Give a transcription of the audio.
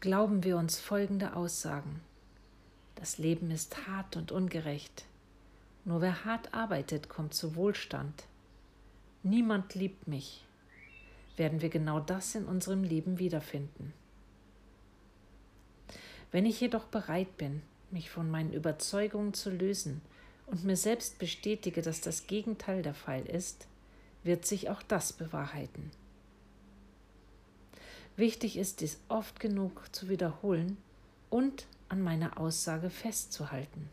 glauben wir uns folgende Aussagen. Das Leben ist hart und ungerecht. Nur wer hart arbeitet, kommt zu Wohlstand. Niemand liebt mich. Werden wir genau das in unserem Leben wiederfinden. Wenn ich jedoch bereit bin, mich von meinen Überzeugungen zu lösen und mir selbst bestätige, dass das Gegenteil der Fall ist, wird sich auch das bewahrheiten. Wichtig ist dies oft genug zu wiederholen und an meiner Aussage festzuhalten.